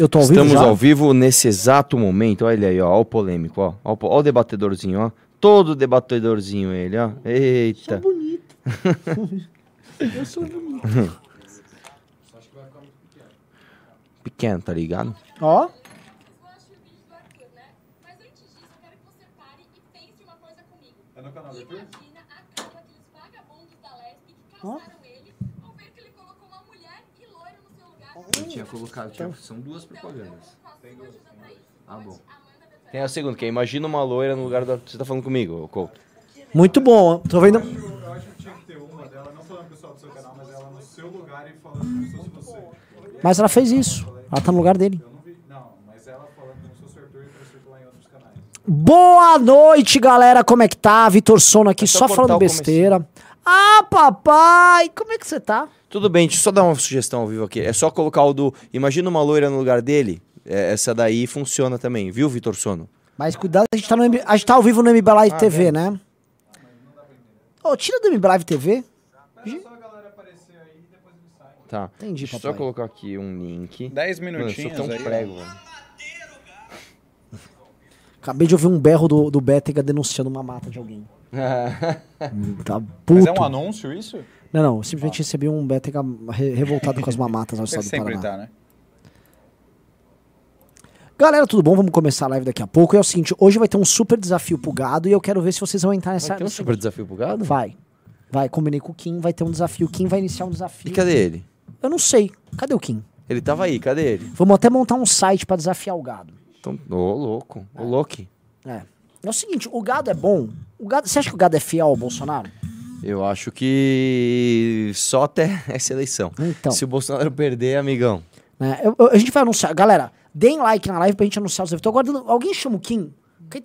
Eu tô ao vivo Estamos já? ao vivo nesse exato momento. Olha ele aí, ó. Ó o polêmico, ó. Ó, o po- ó o debatedorzinho, ó. Todo debatedorzinho ele, ó. Sou Eita. bonito. eu sou bonito. Pequeno, tá ligado? Ó, Eu acho o vídeo do Arthur, né? Mas antes disso, eu quero que você pare e pense uma coisa comigo. É no canal do Arthur? Imagina a cara daqueles vagabundos da Lesp que caçaram ele ao ver que ele colocou uma mulher e loira no seu lugar. Eu tinha colocado, tinha, são duas propagandas. Tem duas. Ah, bom. Tem a segunda, que é imagina uma loira no lugar Arthur. Você tá falando comigo, Couto? muito bom. Tô vendo. Eu, eu acho que tinha que ter uma dela, não falando pessoal do seu canal, mas ela no seu lugar e falando como se fosse você. Mas ela fez isso. Ela tá no lugar dele. Eu não vi, não, mas ela falando como se fosse o Arthur e pra circular em outros canais. Boa noite, galera. Como é que tá? Vitor Sono aqui, É só só falando besteira. Ah, papai! Como é que você tá? Tudo bem, deixa eu só dar uma sugestão ao vivo aqui. É só colocar o do imagina uma loira no lugar dele. É, essa daí funciona também, viu, Vitor Sono? Mas cuidado, a gente tá, no, a gente tá ao vivo no MB Live Ah, TV, é. né? Ô, tira do MB Live TV. Mas só a galera aparecer aí depois ele sai. Tá. Entendi, Deixa eu papai. só colocar aqui um link. 10 Mano, eu sou minutinhos tão aí. prego, velho. Acabei de ouvir um berro do, do Bétega denunciando uma mata de alguém. Tá puto. Mas é um anúncio isso? Não, não, eu simplesmente recebi um re- revoltado com as mamatas no estado do sempre Paraná. tá, né? Galera, tudo bom? Vamos começar a live daqui a pouco. E é o seguinte, hoje vai ter um super desafio pro gado e eu quero ver se vocês vão entrar nessa... Vai ter um super desafio pro gado? Vai. Vai, combinei com o Kim, vai ter um desafio. O Kim vai iniciar um desafio. E cadê ele? Eu não sei. Cadê o Kim? Ele tava aí, cadê ele? Vamos até montar um site pra desafiar o gado. Então, ô louco, ô louco. É. É o seguinte, o gado é bom. O gado, você acha que o gado é fiel ao Bolsonaro? Eu acho que só até essa eleição. Então. Se o Bolsonaro perder, amigão. né? Eu- eu- a gente vai anunciar. Galera, deem like na live pra gente anunciar os eventos. Tô aguardando. Alguém chama o Kim?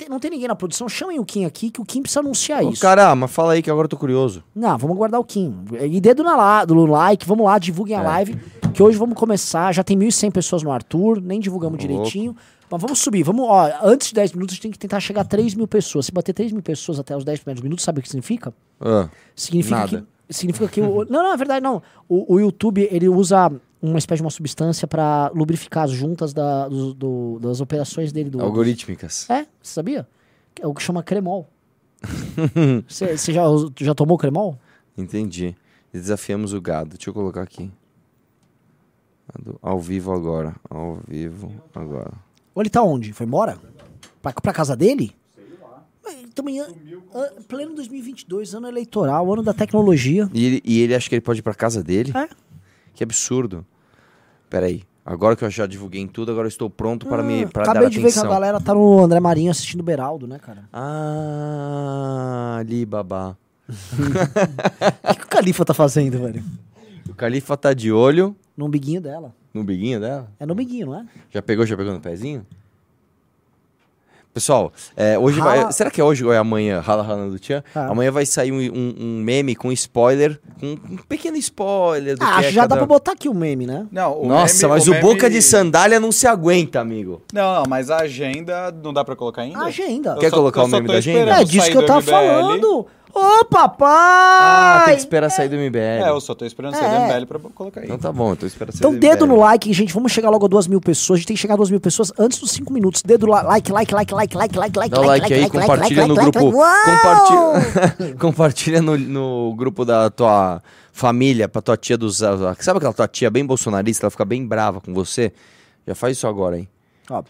Não tem ninguém na produção, chamem o Kim aqui, que o Kim precisa anunciar Ô, isso. Cara, mas fala aí que agora eu tô curioso. Não, vamos guardar o Kim. E dedo na do like, vamos lá, divulguem a É. live, que hoje vamos começar. Já tem 1.100 pessoas no Arthur, nem divulgamos Louco. direitinho. Mas vamos subir, vamos, ó, antes de 10 minutos a gente tem que tentar chegar a 3 mil pessoas. Se bater 3 mil pessoas até os 10 primeiros minutos, sabe o que significa? Ah, Significa Nada. que. Significa que. O, não, não, é verdade, não. O, o YouTube, ele usa uma espécie de uma substância pra lubrificar as juntas da, do- do- das operações dele. Do, algorítmicas. É, você sabia? É o que chama cremol. Você você já, já tomou cremol? Entendi. Desafiamos o gado. Deixa eu colocar aqui. Ao vivo agora. Ao vivo agora. Ou ele tá onde? Foi embora? Pra, pra casa dele? Também, an- an- pleno 2022, ano eleitoral, ano da tecnologia. E ele, e ele acha que ele pode ir pra casa dele? É. Que absurdo. Peraí. Agora que eu já divulguei em tudo, agora eu estou pronto para me Ah, para dar Acabei de ver que a galera tá no André Marinho assistindo o Beraldo, né, cara? Ah, ali, babá. O que, que o Califa tá fazendo, velho? O Califa tá de olho No umbiguinho dela. No biguinho dela. É no umbiguinho, não é? Já pegou, já pegou no pezinho? Pessoal, é, hoje Rala- vai. Será que é hoje ou é amanhã? Rala Rala do Tchan? Ah. Amanhã vai sair um, um- um meme com spoiler, com um pequeno spoiler do Ah, que acho é que já cada... dá pra botar aqui o meme, né? Não, o Nossa, meme- mas o, meme- boca de sandália não se aguenta, amigo. Não, não, mas a agenda não dá pra colocar ainda? A agenda. Eu Quer só- colocar o meme da agenda? É disso que eu tava MBL. falando. Ô, Ah, papai! tem que esperar sair do MBL. É, eu só tô esperando sair É. do MBL pra colocar aí. Então tá bom, eu tô esperando sair Então, do dedo MBL. no like, gente. Vamos chegar logo a duas mil pessoas. A gente tem que chegar a duas mil pessoas antes dos cinco minutos. Dedo like, like, like, like, like, like, like. Dá o like aí, compartilha no grupo. Compartilha, compartilha no, no grupo da tua família, pra tua tia dos. Sabe aquela tua tia bem bolsonarista? Ela fica bem brava com você? Já faz isso agora, hein? Ó,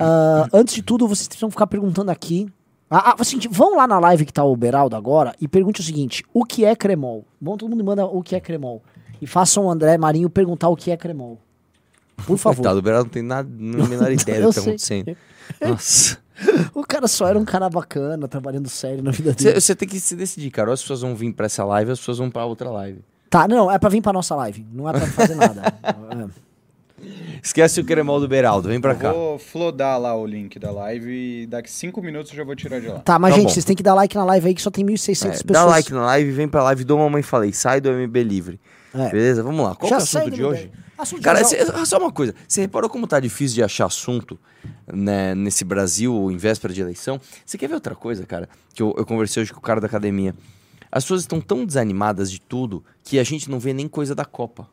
ah, antes de tudo, vocês precisam ficar perguntando aqui. Ah, ah, assim, vão lá na live que tá o Beraldo agora e pergunte o seguinte: o que é cremol? Bom, todo mundo manda o que é cremol. E façam o André Marinho perguntar o que é cremol. Por favor. Coitado, o Beraldo não tem nada, não tem a menor ideia do que tá acontecendo. Nossa. O cara só era um cara bacana, trabalhando sério na vida dele. Você tem que se decidir, cara. Ou as pessoas vão vir pra essa live, ou as pessoas vão pra outra live. Tá, não, é pra vir pra nossa live. Não é pra fazer nada. É. Esquece o cremol do Beraldo, vem pra cá. Vou flodar lá o link da live e daqui cinco minutos eu já vou tirar de lá. Tá, mas Tá gente, bom. vocês têm que dar like na live aí que só tem 1.600 É, pessoas. dá like na live, vem pra live do Mamãe Falei, sai do MB Livre. É. Beleza? Vamos lá. Qual que é o assunto de hoje? Assunto de Cara, hoje é cê- só uma coisa. Você reparou como tá difícil de achar assunto né, nesse Brasil em véspera de eleição? Você quer ver outra coisa, cara? Que eu, eu conversei hoje com o cara da academia. As pessoas estão tão desanimadas de tudo que a gente não vê nem coisa da Copa.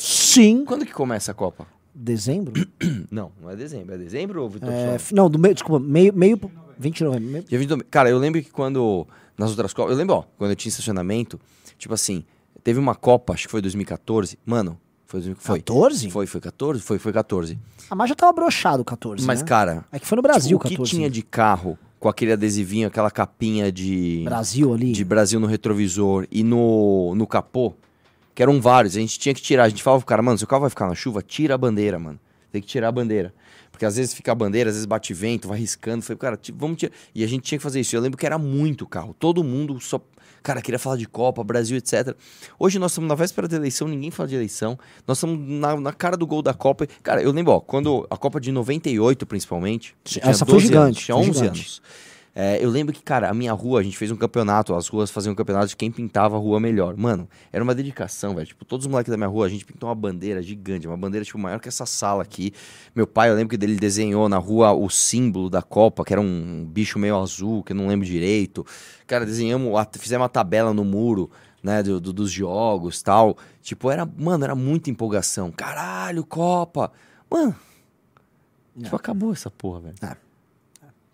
Sim. Quando que começa a Copa? Dezembro? Não, não é dezembro. É dezembro ou Vitor É, não, do meio, desculpa, meio, meio, 20 de novembro. meio- Dia 20 de novembro. Cara, eu lembro que quando. Nas outras Copas. Eu lembro, ó, quando eu tinha estacionamento, tipo assim, teve uma Copa, acho que foi 2014. Mano, foi. 2000 Foi. 14? Foi, foi 14? Foi, foi 14. Ah, mas já tava broxado o 14, Mas, né? cara, É que foi no Brasil tipo, o que 14. tinha de carro com aquele adesivinho, aquela capinha de. Brasil ali. de Brasil no retrovisor e no, no capô, que eram vários, a gente tinha que tirar. A gente falava pro cara, mano, se o carro vai ficar na chuva, tira a bandeira, mano. Tem que tirar a bandeira. Porque às vezes fica a bandeira, às vezes bate vento, vai riscando. Falei, cara, vamos tirar. E a gente tinha que fazer isso. Eu lembro que era muito carro. Todo mundo só. Cara, queria falar de Copa, Brasil, etc. Hoje nós estamos na véspera da eleição, ninguém fala de eleição. Nós estamos na, na cara do gol da Copa. Cara, eu lembro, ó, quando a Copa de 98, principalmente. Essa foi 12 gigante, anos, tinha foi 11 gigante. anos. É, eu lembro que, cara, a minha rua, a gente fez um campeonato, as ruas faziam um campeonato de quem pintava a rua melhor. Mano, era uma dedicação, velho. Tipo, todos os moleques da minha rua, a gente pintou uma bandeira gigante, uma bandeira, tipo, maior que essa sala aqui. Meu pai, eu lembro que dele desenhou na rua o símbolo da Copa, que era um bicho meio azul, que eu não lembro direito. Cara, desenhamos, fizemos uma tabela no muro, né, do, do- dos jogos tal. Tipo, era, mano, era muita empolgação. Caralho, Copa! Mano, tipo, acabou essa porra, velho. É.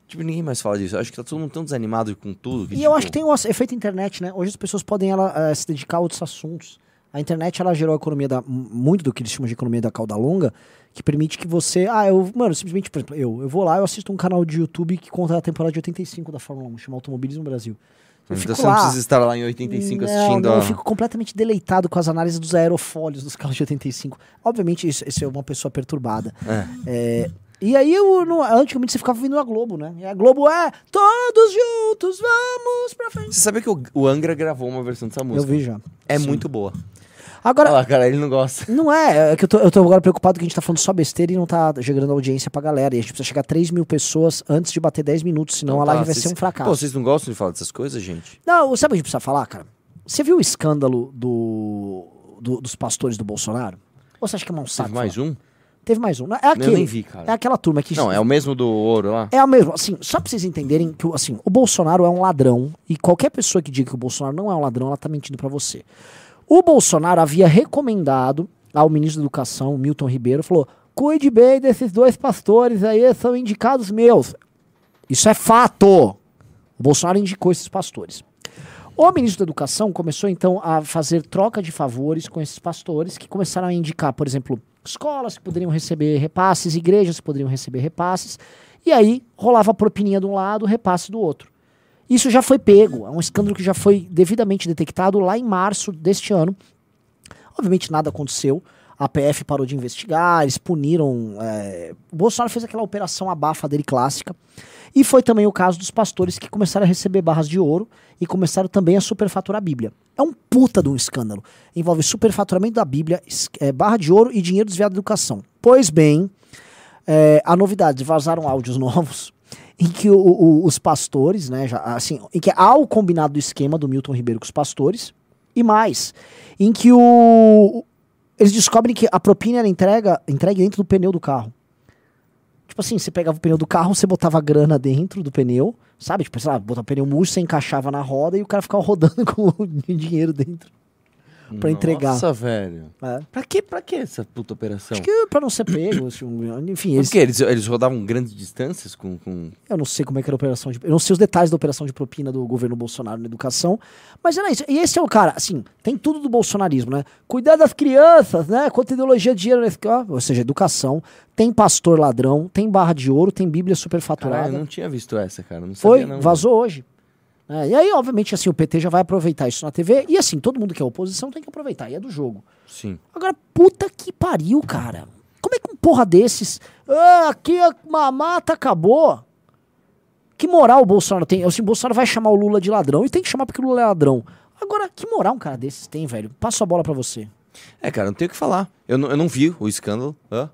Tipo, ninguém mais fala disso. Eu acho que tá todo mundo tão desanimado com tudo. E Que, eu tipo, acho que tem o efeito internet, né? Hoje as pessoas podem ela, eh, se dedicar a outros assuntos. A internet ela gerou a economia da muito do que eles chamam de economia da cauda longa, que permite que você, ah, eu, mano, simplesmente, por exemplo, eu, eu vou lá, eu assisto um canal de YouTube que conta a temporada de 85 da Fórmula 1, chama Automobilismo Brasil. Eu Então você não lá, precisa estar lá em 85 não, assistindo não, a... eu fico completamente deleitado com as análises dos aerofólios dos carros de 85. Obviamente, isso, isso é uma pessoa perturbada. É, e aí, eu, não- antigamente você ficava vendo a Globo, né? E a Globo é todos juntos, vamos pra frente. Você sabia que o, o Angra gravou uma versão dessa Eu música? vi já. É Sim. muito boa. Agora, Olha lá, cara, ele não gosta. não é, é que eu tô, eu tô agora preocupado que a gente tá falando só besteira e não tá gerando audiência pra galera. E a gente precisa chegar a 3 mil pessoas antes de bater 10 minutos, senão a live tá, vai ser um fracasso. Pô, vocês não gostam de falar dessas coisas, gente? Não, sabe o que a gente precisa falar, cara? Você viu o escândalo do, do- dos pastores do Bolsonaro? Ou você acha que é um saco? Mais falar? um? Teve mais um. Não, É aquele. nem vi, cara. É aquela turma que. Não, é o mesmo do ouro lá? É a mesma, assim, só pra vocês entenderem que assim, o Bolsonaro é um ladrão e qualquer pessoa que diga que o Bolsonaro não é um ladrão, ela tá mentindo pra você. O Bolsonaro havia recomendado ao ministro da Educação, Milton Ribeiro, falou: "Cuide bem desses dois pastores aí, são indicados meus". Isso é fato. O Bolsonaro indicou esses pastores. O ministro da Educação começou então a fazer troca de favores com esses pastores que começaram a indicar, por exemplo, escolas que poderiam receber repasses, igrejas que poderiam receber repasses, e aí rolava propininha de um lado, repasse do outro. Isso já foi pego, é um escândalo que já foi devidamente detectado lá em março deste ano. Obviamente nada aconteceu, a PF parou de investigar, eles puniram. é, Bolsonaro fez aquela operação abafa dele clássica. E foi também o caso dos pastores que começaram a receber barras de ouro e começaram também a superfaturar a Bíblia. É um puta de um escândalo. Envolve superfaturamento da Bíblia, é, barra de ouro e dinheiro desviado da educação. Pois bem, é, a novidade, vazaram áudios novos em que o- o- os pastores, né, já, assim, em que há o combinado do esquema do Milton Ribeiro com os pastores, e mais, em que o, eles descobrem que a propina era entrega, entregue dentro do pneu do carro. Tipo assim, você pegava o pneu do carro, você botava a grana dentro do pneu, sabe? Tipo, sei lá, botava o pneu murcho, você encaixava na roda e o cara ficava rodando com o dinheiro dentro pra entregar. Nossa, velho. É. Pra que, pra que essa puta operação? Acho que pra não ser pego, assim, enfim, Por eles? Eles, eles rodavam grandes distâncias com... com... Eu não sei como é que era a operação de. Eu não sei os detalhes da operação de propina do governo Bolsonaro na educação. Mas era isso. E esse é o cara, assim, tem tudo do bolsonarismo, né? Cuidar das crianças, né? Quanta ideologia de dinheiro nesse cara. Ou seja, educação. Tem pastor ladrão, tem barra de ouro, tem Bíblia superfaturada. Caralho, eu não tinha visto essa, cara. Não Foi, sabia, não. vazou hoje. É, e aí, obviamente, assim, o PT já vai aproveitar isso na TV. E assim, todo mundo que é oposição tem que aproveitar. E é do jogo. Sim. Agora, puta que pariu, cara. Como é que um porra desses. Ah, aqui a mamata acabou. Que moral o Bolsonaro tem? Assim, o Bolsonaro vai chamar o Lula de ladrão e tem que chamar porque o Lula é ladrão. Agora, que moral um cara desses tem, velho? Passo a bola pra você. É, cara, não tenho o que falar. Eu não, eu não vi o escândalo, hã?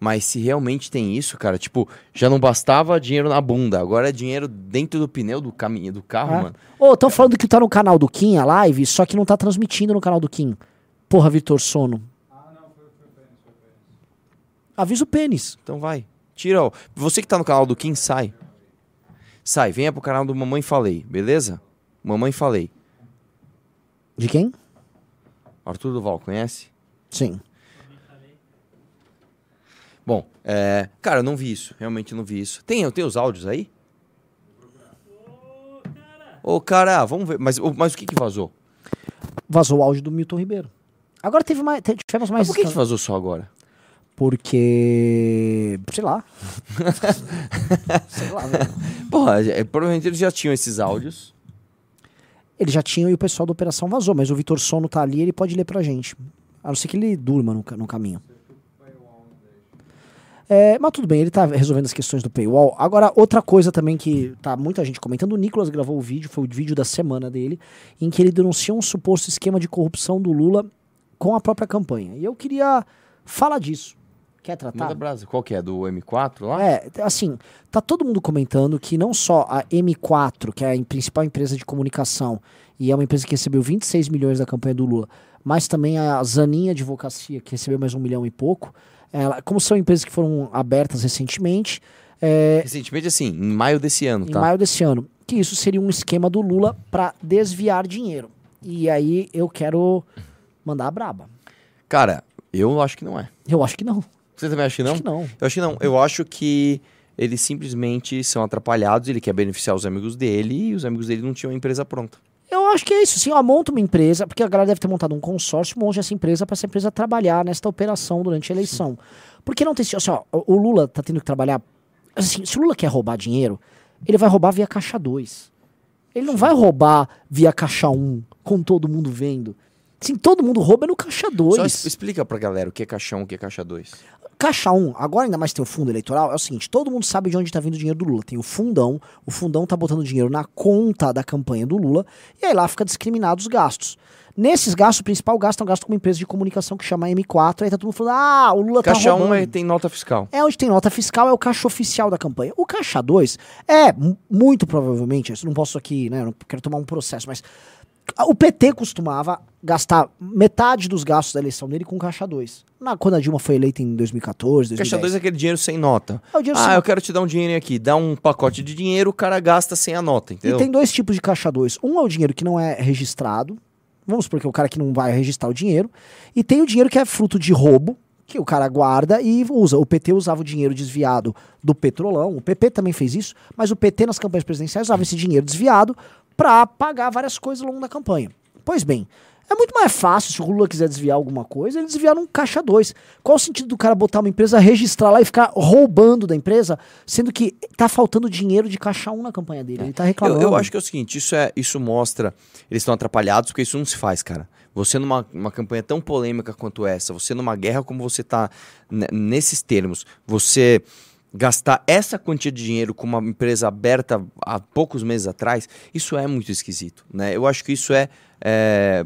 Mas se realmente tem isso, cara, tipo, já não bastava dinheiro na bunda, agora é dinheiro dentro do pneu do caminho do carro, É. mano. Ô, tão falando que tá no canal do Kim a live, só que não tá transmitindo no canal do Kim. Porra, Vitor Sono. Avisa o pênis. Então vai. Tira, ó. Você que tá no canal do Kim, sai. Sai, venha pro canal do Mamãe Falei, beleza? Mamãe Falei. De quem? Arthur Duval, conhece? Sim. Bom, é, cara, eu não vi isso. Realmente não vi isso. Tem, tem os áudios aí? Ô, cara, vamos ver. Mas, o- mas o que que vazou? Vazou o áudio do Milton Ribeiro. Agora teve mais, tivemos mais Mas por que que vazou só agora? Porque. Sei lá. sei lá, velho. Porra, é, provavelmente eles já tinham esses áudios. Ele já tinha e o pessoal da operação vazou, mas o Vitor Sono tá ali ele pode ler pra gente. A não ser que ele durma no, no caminho. É, mas tudo bem, ele tá resolvendo as questões do paywall. Agora, outra coisa também que tá muita gente comentando, o Nicolas gravou o vídeo, foi o vídeo da semana dele, em que ele denuncia um suposto esquema de corrupção do Lula com a própria campanha. E eu queria falar disso. Quer tratar? Manda brasa. Qual que é? Do M4 lá? É, assim, tá todo mundo comentando que não só a M4, que é a em- principal empresa de comunicação, e é uma empresa que recebeu 26 milhões da campanha do Lula, mas também a Zanin Advocacia, que recebeu mais um milhão e pouco, ela, como são empresas que foram abertas recentemente, é, Recentemente, assim, em maio desse ano, em tá? maio desse ano, que isso seria um esquema do Lula para desviar dinheiro. E aí eu quero mandar a braba. Cara, eu acho que não é. Eu acho que não. Você também acha que não? Acho que não. Eu acho que não. Eu acho que eles simplesmente são atrapalhados, ele quer beneficiar os amigos dele e os amigos dele não tinham a empresa pronta. Eu acho que é isso, sim. Ó, monta uma empresa, porque a galera deve ter montado um consórcio, monte essa empresa para essa empresa trabalhar nesta operação durante a eleição. Porque não tem. Assim, ó, o Lula tá tendo que trabalhar. Assim, se o Lula quer roubar dinheiro, ele vai roubar via caixa 2. Ele não vai roubar via caixa 1, com todo mundo vendo. Sim, todo mundo rouba no caixa 2. Só explica pra galera o que é caixão, o que é caixa 2. Caixa 1, agora ainda mais tem o fundo eleitoral, é o seguinte, todo mundo sabe de onde tá vindo o dinheiro do Lula. Tem o fundão, o fundão tá botando dinheiro na conta da campanha do Lula, e aí lá fica discriminado os gastos. Nesses gastos, o principal gasto é um gasto com uma empresa de comunicação que chama M4, aí tá todo mundo falando, ah, o Lula Caixa tá 1 roubando. é, tem nota fiscal. É onde tem nota fiscal, é o caixa oficial da campanha. O caixa 2 é, mu- muito provavelmente, não posso aqui, né, não quero tomar um processo, mas o PT costumava gastar metade dos gastos da eleição dele com caixa 2. Na, quando a Dilma foi eleita em 2014, 2010. Caixa 2 é aquele dinheiro sem nota. É o dinheiro ah, sem- eu quero te dar um dinheirinho aqui. Dá um pacote de dinheiro, o cara gasta sem a nota, E entendeu? tem dois tipos de caixa 2. Um é o dinheiro que não é registrado. Vamos supor que é o cara que não vai registrar o dinheiro. E tem o dinheiro que é fruto de roubo, que o cara guarda e usa. O PT usava o dinheiro desviado do petrolão. O PP também fez isso, mas o PT nas campanhas presidenciais usava esse dinheiro desviado para pagar várias coisas ao longo da campanha. Pois bem, é muito mais fácil se o Lula quiser desviar alguma coisa, ele desviar num caixa 2. Qual o sentido do cara botar uma empresa, registrar lá e ficar roubando da empresa, sendo que tá faltando dinheiro de caixa 1 na campanha dele? Ele tá Eu, reclamando. eu acho que é o seguinte, isso, é, isso mostra. Eles estão atrapalhados porque isso não se faz, cara. Você numa uma campanha tão polêmica quanto essa, você numa guerra como você tá ne- nesses termos, você gastar essa quantia de dinheiro com uma empresa aberta há poucos meses atrás, isso é muito esquisito, né? Eu acho que isso é, é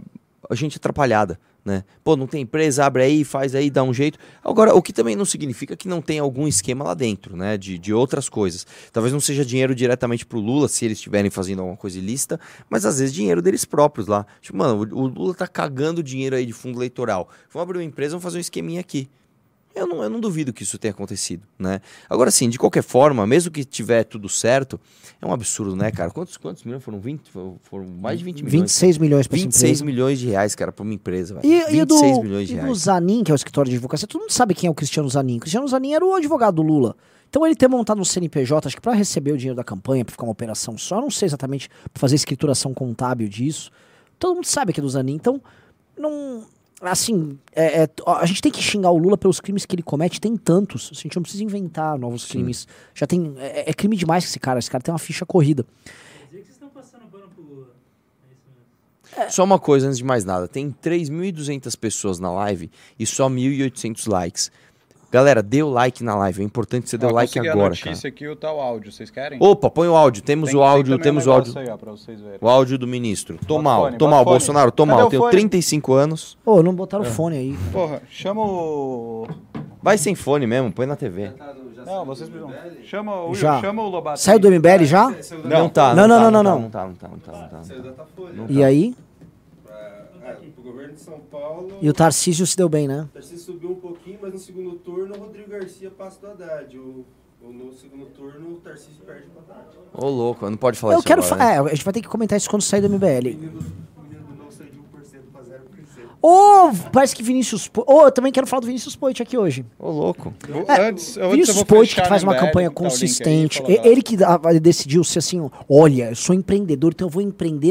a gente atrapalhada. Né? Pô, não tem empresa, abre aí, faz aí, dá um jeito. Agora, o que também não significa que não tem algum esquema lá dentro, né? De, de outras coisas. Talvez não seja dinheiro diretamente pro Lula, se eles estiverem fazendo alguma coisa ilícita, mas às vezes dinheiro deles próprios lá. Tipo, mano, o, o Lula tá cagando dinheiro aí de fundo eleitoral. Vamos abrir uma empresa, vamos fazer um esqueminha aqui. Eu não, eu não duvido que isso tenha acontecido, né? Agora sim, de qualquer forma, mesmo que tiver tudo certo, é um absurdo, né, cara? Quantos, quantos milhões? Foram 20? Foram- mais de 20 milhões. 26 milhões pra essa 26 empresa. milhões de reais, cara, pra uma empresa, velho. E, e do, 26 milhões de e do reais. Zanin, que é o escritório de advocacia, todo mundo sabe quem é o Cristiano Zanin. O Cristiano Zanin era o advogado do Lula. Então ele ter montado um CNPJ, acho que para receber o dinheiro da campanha, para ficar uma operação só, não sei exatamente pra fazer escrituração contábil disso. Todo mundo sabe que é do Zanin. Então, não. Assim, é- é- a gente tem que xingar o Lula pelos crimes que ele comete, tem tantos. A gente não precisa inventar novos crimes. Já tem. É, é crime demais que esse cara. Esse cara tem uma ficha corrida. Quer dizer que vocês estão passando pano pro Lula. É isso mesmo. Só uma coisa antes de mais nada. Tem 3.200 pessoas na live e só 1.800 likes. Galera, dê o like na live. É importante você dê o like consegui a agora, cara. notícia aqui, o tal áudio, vocês querem? Opa, põe o áudio. Temos Tem- o tem áudio, também temos um o áudio. Aí, ó, pra vocês verem. O áudio do ministro. Tô Bota mal, fone, tô mal, fone. Bolsonaro, tô Cadê mal. o Tenho fone? 35 anos. Ô, não É. botaram fone aí. Porra, chama o... Vai sem fone mesmo, põe na TV. Não, vocês precisam... Chama o, Já. chama o Lobato. Saiu do MBL já? Não, tá. Não, não, tá, não, não, tá, não. Não tá, não tá, não tá, não tá. Não E tá. aí? O governo de São Paulo. E o Tarcísio se deu bem, né? O Tarcísio subiu um pouquinho, mas no segundo turno o Rodrigo Garcia passa do Haddad. O, o- no segundo turno o Tarcísio perde pro Haddad. Ô, louco, não pode falar Eu isso quero agora, fa- né? É, a gente vai ter que comentar isso quando sair do MBL. O menino do não saiu de 1% para 0%. Ô, parece que Vinícius... Po- Ô, eu também quero falar do Vinícius Poit aqui hoje. Ô, louco. Eu- É, antes, antes eu Vinícius vou Poit, que faz uma campanha tá o aí, consistente. E- nada. Ele que decidiu ser assim, olha, eu sou empreendedor, então eu vou empreender